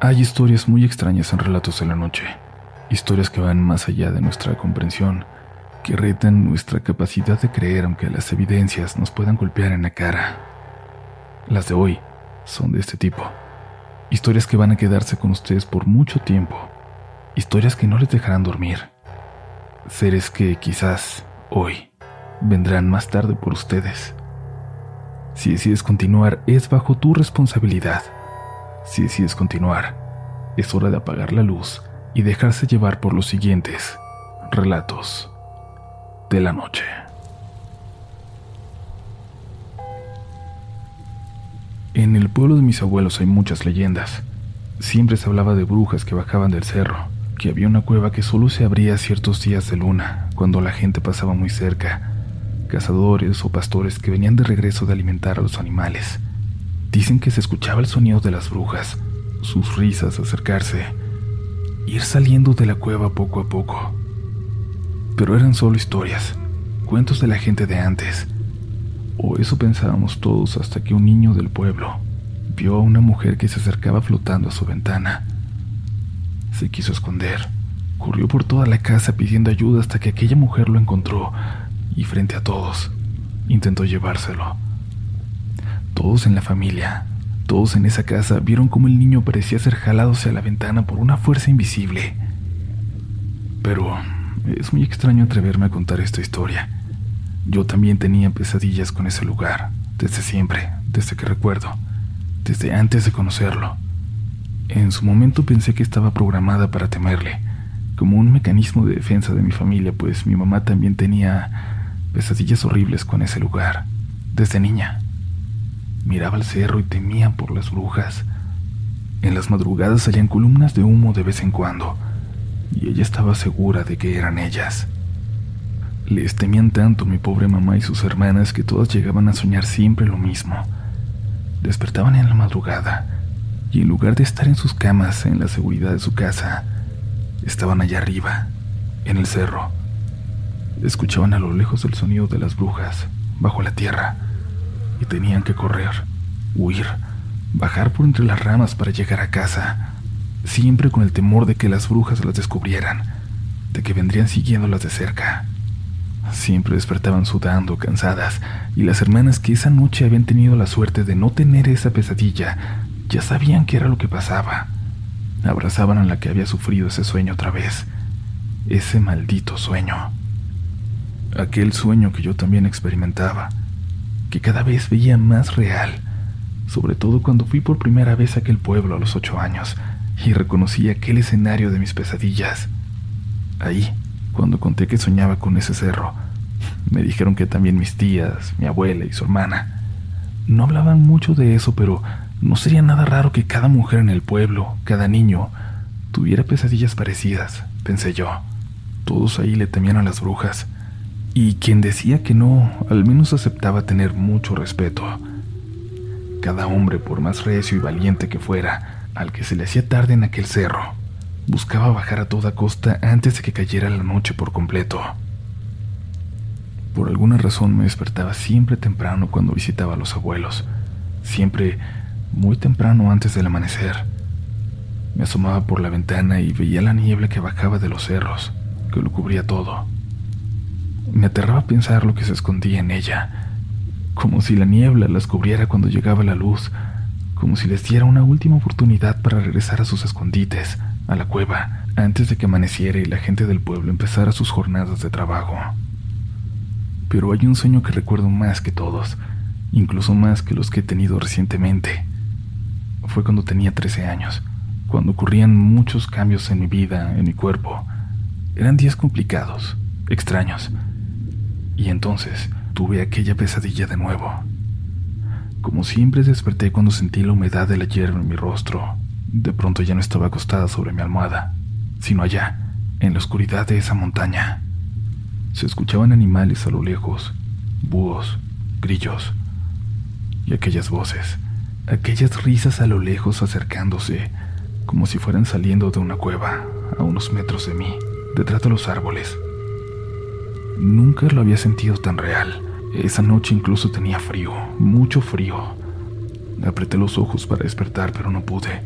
Hay historias muy extrañas en Relatos de la Noche, historias que van más allá de nuestra comprensión, que retan nuestra capacidad de creer aunque las evidencias nos puedan golpear en la cara. Las de hoy son de este tipo, historias que van a quedarse con ustedes por mucho tiempo, historias que no les dejarán dormir, seres que quizás hoy vendrán más tarde por ustedes. Si decides continuar, es bajo tu responsabilidad. Si decides continuar, es hora de apagar la luz y dejarse llevar por los siguientes relatos de la noche. En el pueblo de mis abuelos hay muchas leyendas. Siempre se hablaba de brujas que bajaban del cerro, que había una cueva que solo se abría ciertos días de luna, cuando la gente pasaba muy cerca, cazadores o pastores que venían de regreso de alimentar a los animales. Dicen que se escuchaba el sonido de las brujas, sus risas acercarse, ir saliendo de la cueva poco a poco. Pero eran solo historias, cuentos de la gente de antes. O eso pensábamos todos hasta que un niño del pueblo vio a una mujer que se acercaba flotando a su ventana. Se quiso esconder, corrió por toda la casa pidiendo ayuda hasta que aquella mujer lo encontró y frente a todos intentó llevárselo. Todos en la familia, todos en esa casa vieron cómo el niño parecía ser jalado hacia la ventana por una fuerza invisible. Pero es muy extraño atreverme a contar esta historia. Yo también tenía pesadillas con ese lugar, desde siempre, desde que recuerdo, desde antes de conocerlo. En su momento pensé que estaba programada para temerle, como un mecanismo de defensa de mi familia, pues mi mamá también tenía pesadillas horribles con ese lugar, desde niña. Miraba el cerro y temía por las brujas. En las madrugadas salían columnas de humo de vez en cuando, y ella estaba segura de que eran ellas. Les temían tanto mi pobre mamá y sus hermanas que todas llegaban a soñar siempre lo mismo. Despertaban en la madrugada, y en lugar de estar en sus camas en la seguridad de su casa, estaban allá arriba, en el cerro. Escuchaban a lo lejos el sonido de las brujas, bajo la tierra y tenían que correr, huir, bajar por entre las ramas para llegar a casa, siempre con el temor de que las brujas las descubrieran, de que vendrían siguiéndolas de cerca. Siempre despertaban sudando, cansadas, y las hermanas que esa noche habían tenido la suerte de no tener esa pesadilla, ya sabían qué era lo que pasaba. Abrazaban a la que había sufrido ese sueño otra vez, ese maldito sueño. Aquel sueño que yo también experimentaba, que cada vez veía más real, sobre todo cuando fui por primera vez a aquel pueblo a los ocho años y reconocí aquel escenario de mis pesadillas. Ahí, cuando conté que soñaba con ese cerro, me dijeron que también mis tías, mi abuela y su hermana. No hablaban mucho de eso, pero no sería nada raro que cada mujer en el pueblo, cada niño, tuviera pesadillas parecidas, pensé yo. Todos ahí le temían a las brujas y quien decía que no, al menos aceptaba tener mucho respeto. Cada hombre, por más recio y valiente que fuera, al que se le hacía tarde en aquel cerro, buscaba bajar a toda costa antes de que cayera la noche por completo. Por alguna razón me despertaba siempre temprano cuando visitaba a los abuelos, siempre muy temprano antes del amanecer. Me asomaba por la ventana y veía la niebla que bajaba de los cerros, que lo cubría todo. Me aterraba pensar lo que se escondía en ella, como si la niebla las cubriera cuando llegaba la luz, como si les diera una última oportunidad para regresar a sus escondites, a la cueva, antes de que amaneciera y la gente del pueblo empezara sus jornadas de trabajo. Pero hay un sueño que recuerdo más que todos, incluso más que los que he tenido recientemente. Fue cuando tenía 13 años, cuando ocurrían muchos cambios en mi vida, en mi cuerpo. Eran días complicados, extraños, y entonces tuve aquella pesadilla de nuevo. Como siempre desperté cuando sentí la humedad de la hierba en mi rostro. De pronto ya no estaba acostada sobre mi almohada, sino allá, en la oscuridad de esa montaña. Se escuchaban animales a lo lejos, búhos, grillos, y aquellas voces, aquellas risas a lo lejos acercándose, como si fueran saliendo de una cueva, a unos metros de mí, detrás de los árboles. Nunca lo había sentido tan real. Esa noche incluso tenía frío, mucho frío. Apreté los ojos para despertar, pero no pude.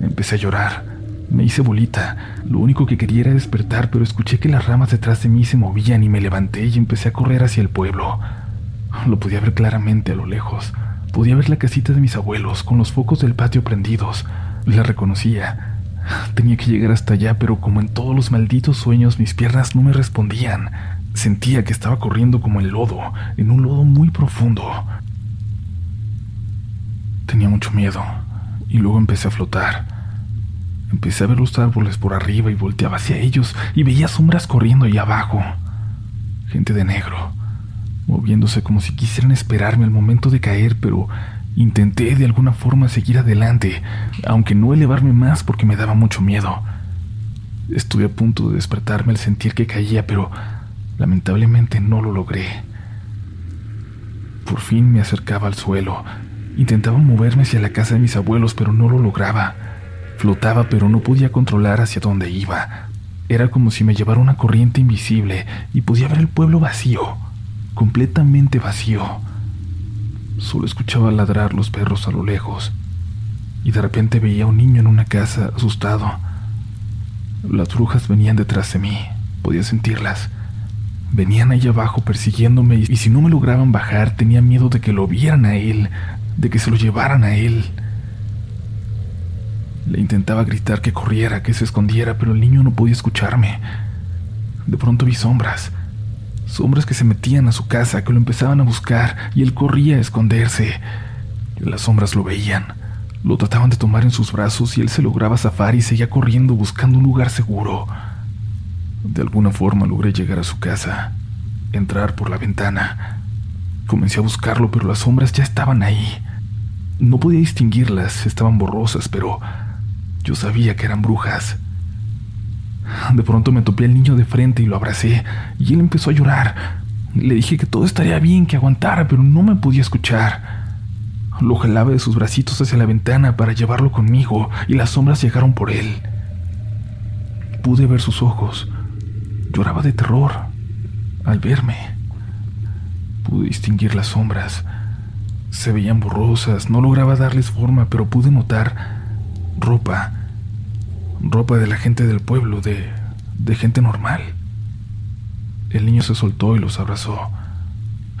Empecé a llorar. Me hice bolita. Lo único que quería era despertar, pero escuché que las ramas detrás de mí se movían y me levanté y empecé a correr hacia el pueblo. Lo podía ver claramente a lo lejos. Podía ver la casita de mis abuelos con los focos del patio prendidos. La reconocía. Tenía que llegar hasta allá, pero como en todos los malditos sueños mis piernas no me respondían. Sentía que estaba corriendo como en lodo, en un lodo muy profundo. Tenía mucho miedo y luego empecé a flotar. Empecé a ver los árboles por arriba y volteaba hacia ellos y veía sombras corriendo allá abajo. Gente de negro, moviéndose como si quisieran esperarme al momento de caer, pero intenté de alguna forma seguir adelante, aunque no elevarme más porque me daba mucho miedo. Estuve a punto de despertarme al sentir que caía, pero lamentablemente no lo logré. Por fin me acercaba al suelo. Intentaba moverme hacia la casa de mis abuelos, pero no lo lograba. Flotaba, pero no podía controlar hacia dónde iba. Era como si me llevara una corriente invisible y podía ver el pueblo vacío completamente vacío. Solo escuchaba ladrar los perros a lo lejos y de repente veía a un niño en una casa asustado. Las brujas venían detrás de mí, podía sentirlas. Venían ahí abajo persiguiéndome y si no me lograban bajar tenía miedo de que lo vieran a él, de que se lo llevaran a él. Le intentaba gritar que corriera, que se escondiera, pero el niño no podía escucharme. De pronto vi sombras Sombras que se metían a su casa, que lo empezaban a buscar, y él corría a esconderse. Las sombras lo veían. Lo trataban de tomar en sus brazos y él se lograba zafar y seguía corriendo buscando un lugar seguro. De alguna forma logré llegar a su casa, entrar por la ventana. Comencé a buscarlo, pero las sombras ya estaban ahí. No podía distinguirlas, estaban borrosas, pero yo sabía que eran brujas. De pronto me topé al niño de frente y lo abracé, y él empezó a llorar. Le dije que todo estaría bien, que aguantara, pero no me podía escuchar. Lo jalaba de sus bracitos hacia la ventana para llevarlo conmigo, y las sombras llegaron por él. Pude ver sus ojos. Lloraba de terror al verme. Pude distinguir las sombras. Se veían borrosas, no lograba darles forma, pero pude notar ropa ropa de la gente del pueblo, de, de gente normal. El niño se soltó y los abrazó.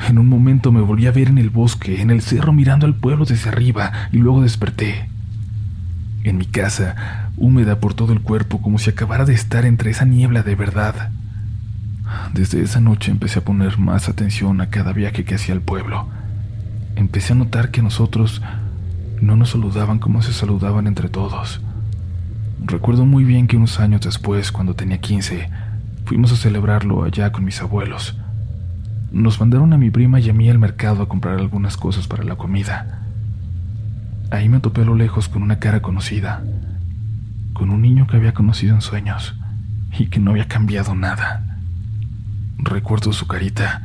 En un momento me volví a ver en el bosque, en el cerro mirando al pueblo desde arriba, y luego desperté. En mi casa, húmeda por todo el cuerpo, como si acabara de estar entre esa niebla de verdad. Desde esa noche empecé a poner más atención a cada viaje que hacía al pueblo. Empecé a notar que nosotros no nos saludaban como se saludaban entre todos. Recuerdo muy bien que unos años después, cuando tenía 15, fuimos a celebrarlo allá con mis abuelos. Nos mandaron a mi prima y a mí al mercado a comprar algunas cosas para la comida. Ahí me topé a lo lejos con una cara conocida, con un niño que había conocido en sueños y que no había cambiado nada. Recuerdo su carita.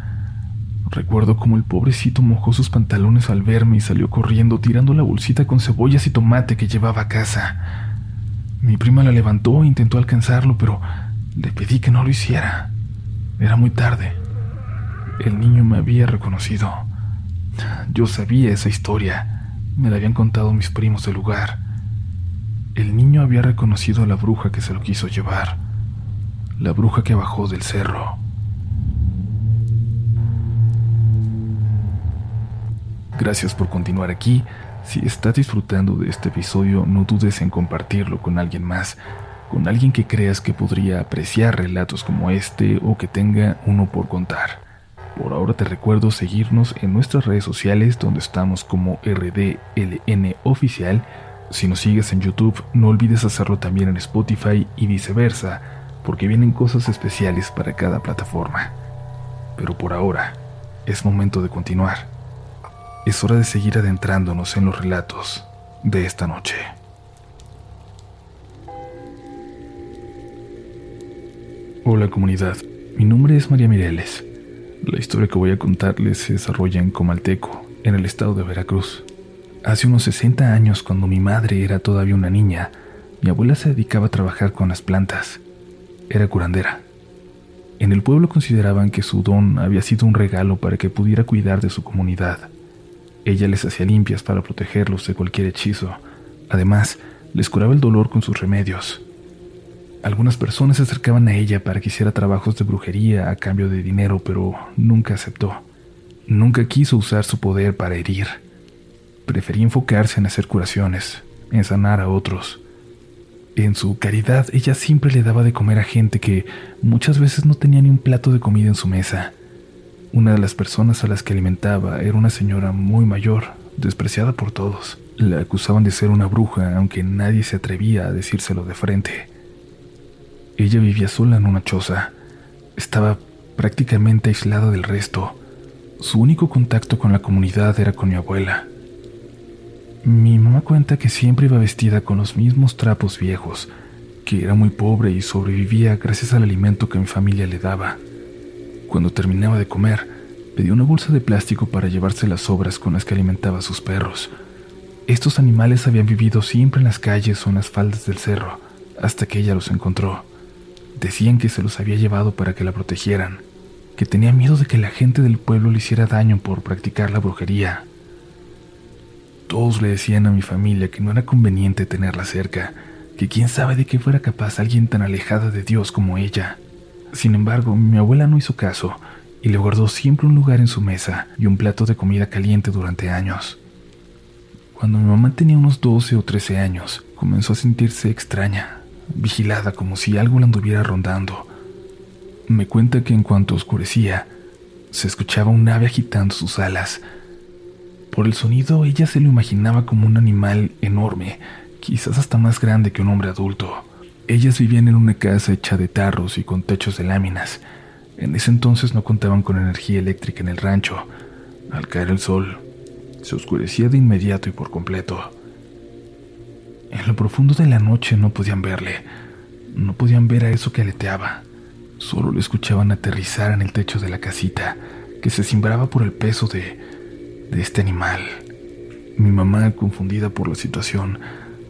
Recuerdo cómo el pobrecito mojó sus pantalones al verme y salió corriendo tirando la bolsita con cebollas y tomate que llevaba a casa. Mi prima la levantó e intentó alcanzarlo, pero le pedí que no lo hiciera. Era muy tarde. El niño me había reconocido. Yo sabía esa historia. Me la habían contado mis primos del lugar. El niño había reconocido a la bruja que se lo quiso llevar. La bruja que bajó del cerro. Gracias por continuar aquí. Si estás disfrutando de este episodio, no dudes en compartirlo con alguien más, con alguien que creas que podría apreciar relatos como este o que tenga uno por contar. Por ahora te recuerdo seguirnos en nuestras redes sociales donde estamos como RDLN Oficial. Si nos sigues en YouTube, no olvides hacerlo también en Spotify y viceversa, porque vienen cosas especiales para cada plataforma. Pero por ahora, es momento de continuar es hora de seguir adentrándonos en los relatos de esta noche. Hola comunidad, mi nombre es María Mireles. La historia que voy a contarles se desarrolla en Comalteco, en el estado de Veracruz. Hace unos 60 años, cuando mi madre era todavía una niña, mi abuela se dedicaba a trabajar con las plantas. Era curandera. En el pueblo consideraban que su don había sido un regalo para que pudiera cuidar de su comunidad ella les hacía limpias para protegerlos de cualquier hechizo. Además, les curaba el dolor con sus remedios. Algunas personas se acercaban a ella para que hiciera trabajos de brujería a cambio de dinero, pero nunca aceptó. Nunca quiso usar su poder para herir. Prefería enfocarse en hacer curaciones, en sanar a otros. En su caridad, ella siempre le daba de comer a gente que muchas veces no tenía ni un plato de comida en su mesa. Una de las personas a las que alimentaba era una señora muy mayor, despreciada por todos. La acusaban de ser una bruja, aunque nadie se atrevía a decírselo de frente. Ella vivía sola en una choza. Estaba prácticamente aislada del resto. Su único contacto con la comunidad era con mi abuela. Mi mamá cuenta que siempre iba vestida con los mismos trapos viejos, que era muy pobre y sobrevivía gracias al alimento que mi familia le daba. Cuando terminaba de comer, pedía una bolsa de plástico para llevarse las sobras con las que alimentaba a sus perros. Estos animales habían vivido siempre en las calles o en las faldas del cerro, hasta que ella los encontró. Decían que se los había llevado para que la protegieran, que tenía miedo de que la gente del pueblo le hiciera daño por practicar la brujería. Todos le decían a mi familia que no era conveniente tenerla cerca, que quién sabe de qué fuera capaz alguien tan alejada de Dios como ella. Sin embargo, mi abuela no hizo caso y le guardó siempre un lugar en su mesa y un plato de comida caliente durante años. Cuando mi mamá tenía unos 12 o 13 años, comenzó a sentirse extraña, vigilada como si algo la anduviera rondando. Me cuenta que en cuanto oscurecía, se escuchaba un ave agitando sus alas, por el sonido ella se lo imaginaba como un animal enorme, quizás hasta más grande que un hombre adulto. Ellas vivían en una casa hecha de tarros y con techos de láminas. En ese entonces no contaban con energía eléctrica en el rancho. Al caer el sol, se oscurecía de inmediato y por completo. En lo profundo de la noche no podían verle, no podían ver a eso que aleteaba. Solo lo escuchaban aterrizar en el techo de la casita, que se cimbraba por el peso de de este animal. Mi mamá, confundida por la situación,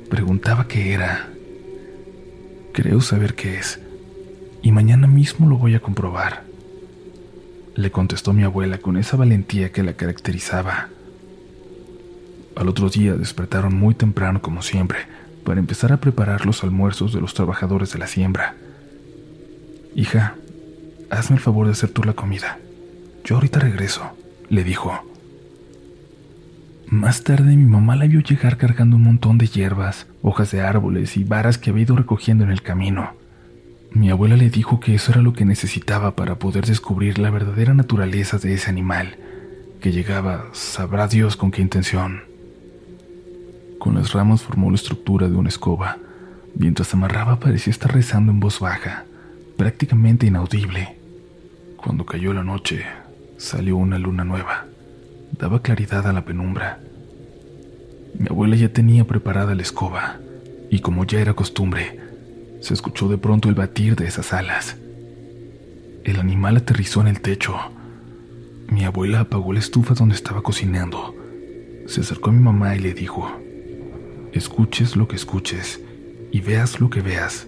preguntaba qué era. Creo saber qué es, y mañana mismo lo voy a comprobar. Le contestó mi abuela con esa valentía que la caracterizaba. Al otro día despertaron muy temprano como siempre para empezar a preparar los almuerzos de los trabajadores de la siembra. Hija, hazme el favor de hacer tú la comida. Yo ahorita regreso, le dijo. Más tarde mi mamá la vio llegar cargando un montón de hierbas, hojas de árboles y varas que había ido recogiendo en el camino. Mi abuela le dijo que eso era lo que necesitaba para poder descubrir la verdadera naturaleza de ese animal, que llegaba, sabrá Dios con qué intención. Con las ramas formó la estructura de una escoba. Mientras amarraba parecía estar rezando en voz baja, prácticamente inaudible. Cuando cayó la noche, salió una luna nueva daba claridad a la penumbra. Mi abuela ya tenía preparada la escoba, y como ya era costumbre, se escuchó de pronto el batir de esas alas. El animal aterrizó en el techo. Mi abuela apagó la estufa donde estaba cocinando. Se acercó a mi mamá y le dijo, escuches lo que escuches y veas lo que veas.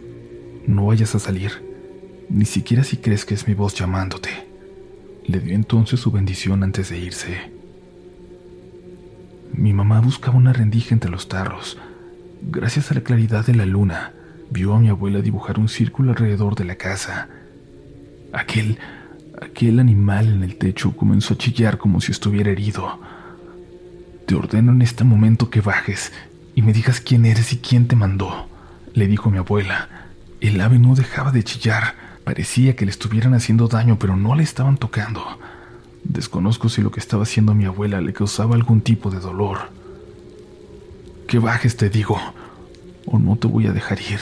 No vayas a salir, ni siquiera si crees que es mi voz llamándote. Le dio entonces su bendición antes de irse. Mi mamá buscaba una rendija entre los tarros. Gracias a la claridad de la luna, vio a mi abuela dibujar un círculo alrededor de la casa. Aquel, aquel animal en el techo comenzó a chillar como si estuviera herido. Te ordeno en este momento que bajes y me digas quién eres y quién te mandó, le dijo mi abuela. El ave no dejaba de chillar. Parecía que le estuvieran haciendo daño, pero no le estaban tocando. Desconozco si lo que estaba haciendo mi abuela le causaba algún tipo de dolor. Que bajes, te digo, o no te voy a dejar ir.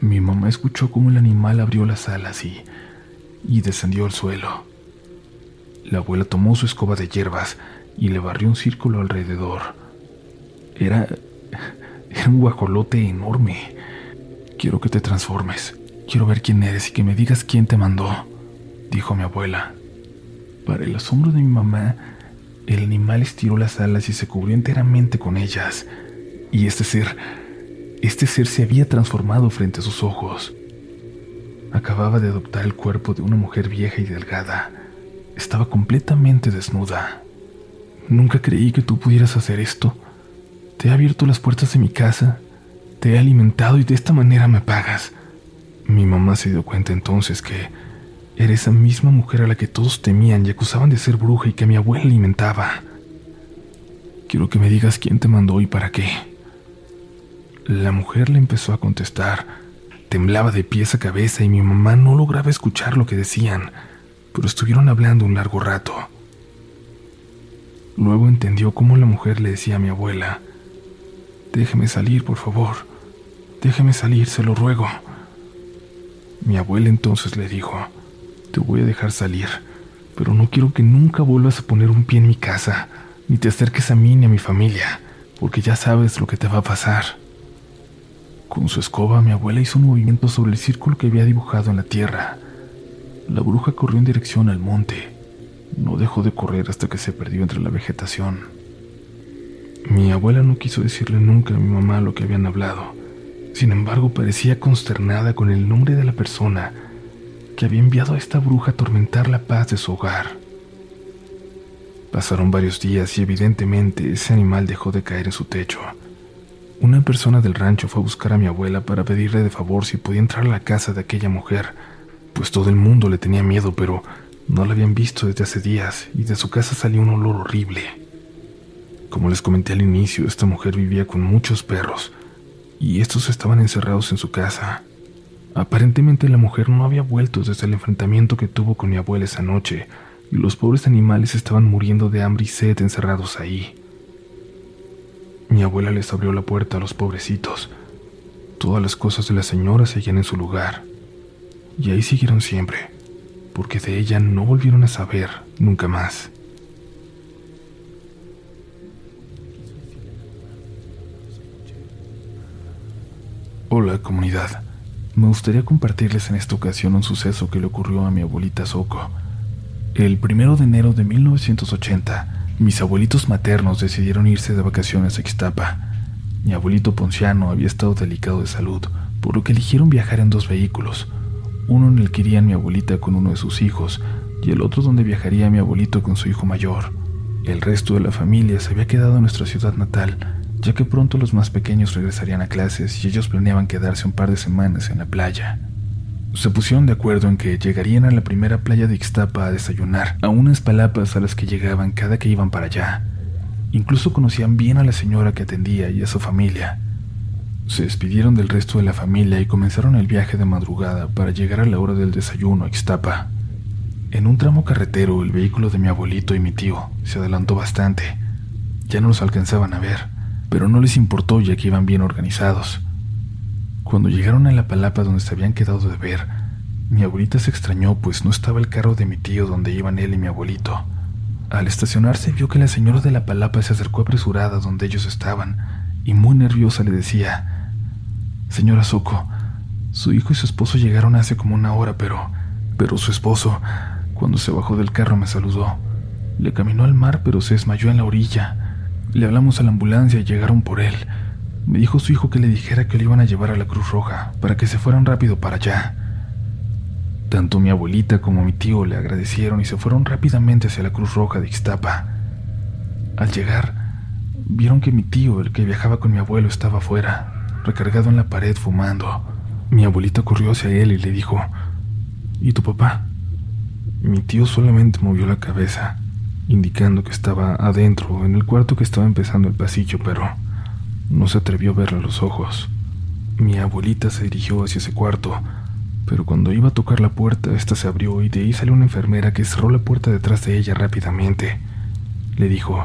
Mi mamá escuchó cómo el animal abrió las alas y, y descendió al suelo. La abuela tomó su escoba de hierbas y le barrió un círculo alrededor. Era. era un guajolote enorme. Quiero que te transformes. Quiero ver quién eres y que me digas quién te mandó dijo mi abuela. Para el asombro de mi mamá, el animal estiró las alas y se cubrió enteramente con ellas. Y este ser, este ser se había transformado frente a sus ojos. Acababa de adoptar el cuerpo de una mujer vieja y delgada. Estaba completamente desnuda. Nunca creí que tú pudieras hacer esto. Te he abierto las puertas de mi casa, te he alimentado y de esta manera me pagas. Mi mamá se dio cuenta entonces que era esa misma mujer a la que todos temían y acusaban de ser bruja y que mi abuela alimentaba. Quiero que me digas quién te mandó y para qué. La mujer le empezó a contestar. Temblaba de pies a cabeza y mi mamá no lograba escuchar lo que decían, pero estuvieron hablando un largo rato. Luego entendió cómo la mujer le decía a mi abuela, Déjeme salir, por favor. Déjeme salir, se lo ruego. Mi abuela entonces le dijo, Te voy a dejar salir, pero no quiero que nunca vuelvas a poner un pie en mi casa, ni te acerques a mí ni a mi familia, porque ya sabes lo que te va a pasar. Con su escoba, mi abuela hizo un movimiento sobre el círculo que había dibujado en la tierra. La bruja corrió en dirección al monte. No dejó de correr hasta que se perdió entre la vegetación. Mi abuela no quiso decirle nunca a mi mamá lo que habían hablado. Sin embargo, parecía consternada con el nombre de la persona había enviado a esta bruja a atormentar la paz de su hogar. Pasaron varios días y evidentemente ese animal dejó de caer en su techo. Una persona del rancho fue a buscar a mi abuela para pedirle de favor si podía entrar a la casa de aquella mujer, pues todo el mundo le tenía miedo, pero no la habían visto desde hace días y de su casa salió un olor horrible. Como les comenté al inicio, esta mujer vivía con muchos perros y estos estaban encerrados en su casa. Aparentemente la mujer no había vuelto desde el enfrentamiento que tuvo con mi abuela esa noche y los pobres animales estaban muriendo de hambre y sed encerrados ahí. Mi abuela les abrió la puerta a los pobrecitos. Todas las cosas de la señora seguían en su lugar. Y ahí siguieron siempre, porque de ella no volvieron a saber nunca más. Hola comunidad, me gustaría compartirles en esta ocasión un suceso que le ocurrió a mi abuelita Soco. El primero de enero de 1980, mis abuelitos maternos decidieron irse de vacaciones a Ixtapa. Mi abuelito Ponciano había estado delicado de salud, por lo que eligieron viajar en dos vehículos, uno en el que iría mi abuelita con uno de sus hijos y el otro donde viajaría mi abuelito con su hijo mayor. El resto de la familia se había quedado en nuestra ciudad natal, ya que pronto los más pequeños regresarían a clases y ellos planeaban quedarse un par de semanas en la playa. Se pusieron de acuerdo en que llegarían a la primera playa de Ixtapa a desayunar, a unas palapas a las que llegaban cada que iban para allá. Incluso conocían bien a la señora que atendía y a su familia. Se despidieron del resto de la familia y comenzaron el viaje de madrugada para llegar a la hora del desayuno a Ixtapa. En un tramo carretero, el vehículo de mi abuelito y mi tío se adelantó bastante. Ya no los alcanzaban a ver pero no les importó ya que iban bien organizados. Cuando llegaron a la palapa donde se habían quedado de ver, mi abuelita se extrañó pues no estaba el carro de mi tío donde iban él y mi abuelito. Al estacionarse vio que la señora de la palapa se acercó apresurada donde ellos estaban y muy nerviosa le decía, Señora Soco, su hijo y su esposo llegaron hace como una hora, pero, pero su esposo, cuando se bajó del carro me saludó. Le caminó al mar pero se desmayó en la orilla. Le hablamos a la ambulancia y llegaron por él. Me dijo su hijo que le dijera que lo iban a llevar a la Cruz Roja para que se fueran rápido para allá. Tanto mi abuelita como mi tío le agradecieron y se fueron rápidamente hacia la Cruz Roja de Ixtapa. Al llegar, vieron que mi tío, el que viajaba con mi abuelo, estaba afuera, recargado en la pared fumando. Mi abuelita corrió hacia él y le dijo, ¿Y tu papá? Mi tío solamente movió la cabeza indicando que estaba adentro, en el cuarto que estaba empezando el pasillo, pero no se atrevió a verle a los ojos. Mi abuelita se dirigió hacia ese cuarto, pero cuando iba a tocar la puerta, esta se abrió y de ahí salió una enfermera que cerró la puerta detrás de ella rápidamente. Le dijo,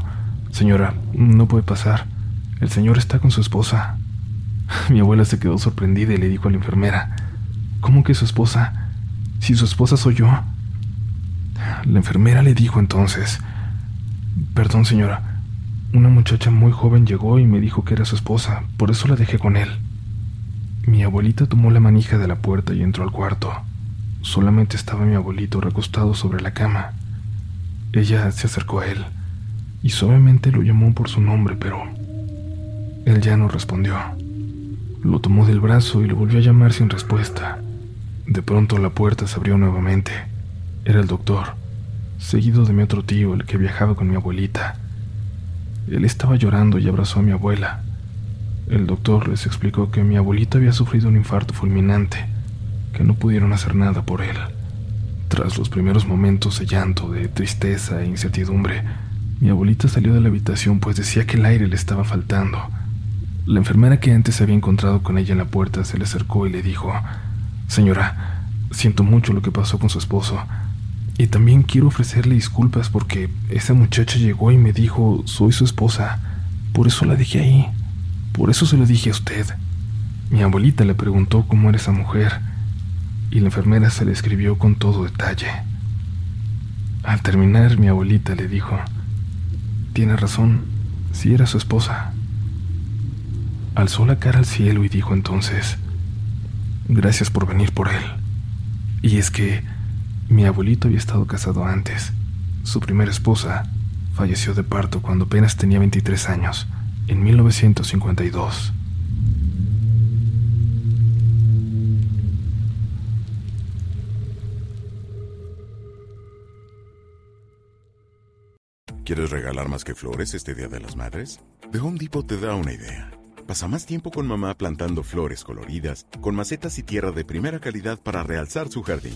Señora, no puede pasar. El señor está con su esposa. Mi abuela se quedó sorprendida y le dijo a la enfermera, ¿Cómo que su esposa? Si su esposa soy yo. La enfermera le dijo entonces, Perdón, señora. Una muchacha muy joven llegó y me dijo que era su esposa, por eso la dejé con él. Mi abuelita tomó la manija de la puerta y entró al cuarto. Solamente estaba mi abuelito recostado sobre la cama. Ella se acercó a él y suavemente lo llamó por su nombre, pero él ya no respondió. Lo tomó del brazo y lo volvió a llamar sin respuesta. De pronto la puerta se abrió nuevamente. Era el doctor seguido de mi otro tío, el que viajaba con mi abuelita. Él estaba llorando y abrazó a mi abuela, El doctor les explicó que mi abuelito había sufrido un infarto fulminante, que no pudieron hacer nada por él. Tras los primeros momentos de llanto, de tristeza e incertidumbre, mi abuelita salió de la habitación pues decía que el aire le estaba faltando. La enfermera que antes se había encontrado con ella en la puerta se le acercó y le dijo, Señora, siento mucho lo que pasó con su esposo. Y también quiero ofrecerle disculpas porque esa muchacha llegó y me dijo, soy su esposa. Por eso la dejé ahí. Por eso se lo dije a usted. Mi abuelita le preguntó cómo era esa mujer y la enfermera se le escribió con todo detalle. Al terminar, mi abuelita le dijo, tiene razón, si era su esposa. Alzó la cara al cielo y dijo entonces, gracias por venir por él. Y es que mi abuelito había estado casado antes. Su primera esposa falleció de parto cuando apenas tenía 23 años, en 1952. ¿Quieres regalar más que flores este Día de las Madres? The Home Depot te da una idea. Pasa más tiempo con mamá plantando flores coloridas, con macetas y tierra de primera calidad para realzar su jardín.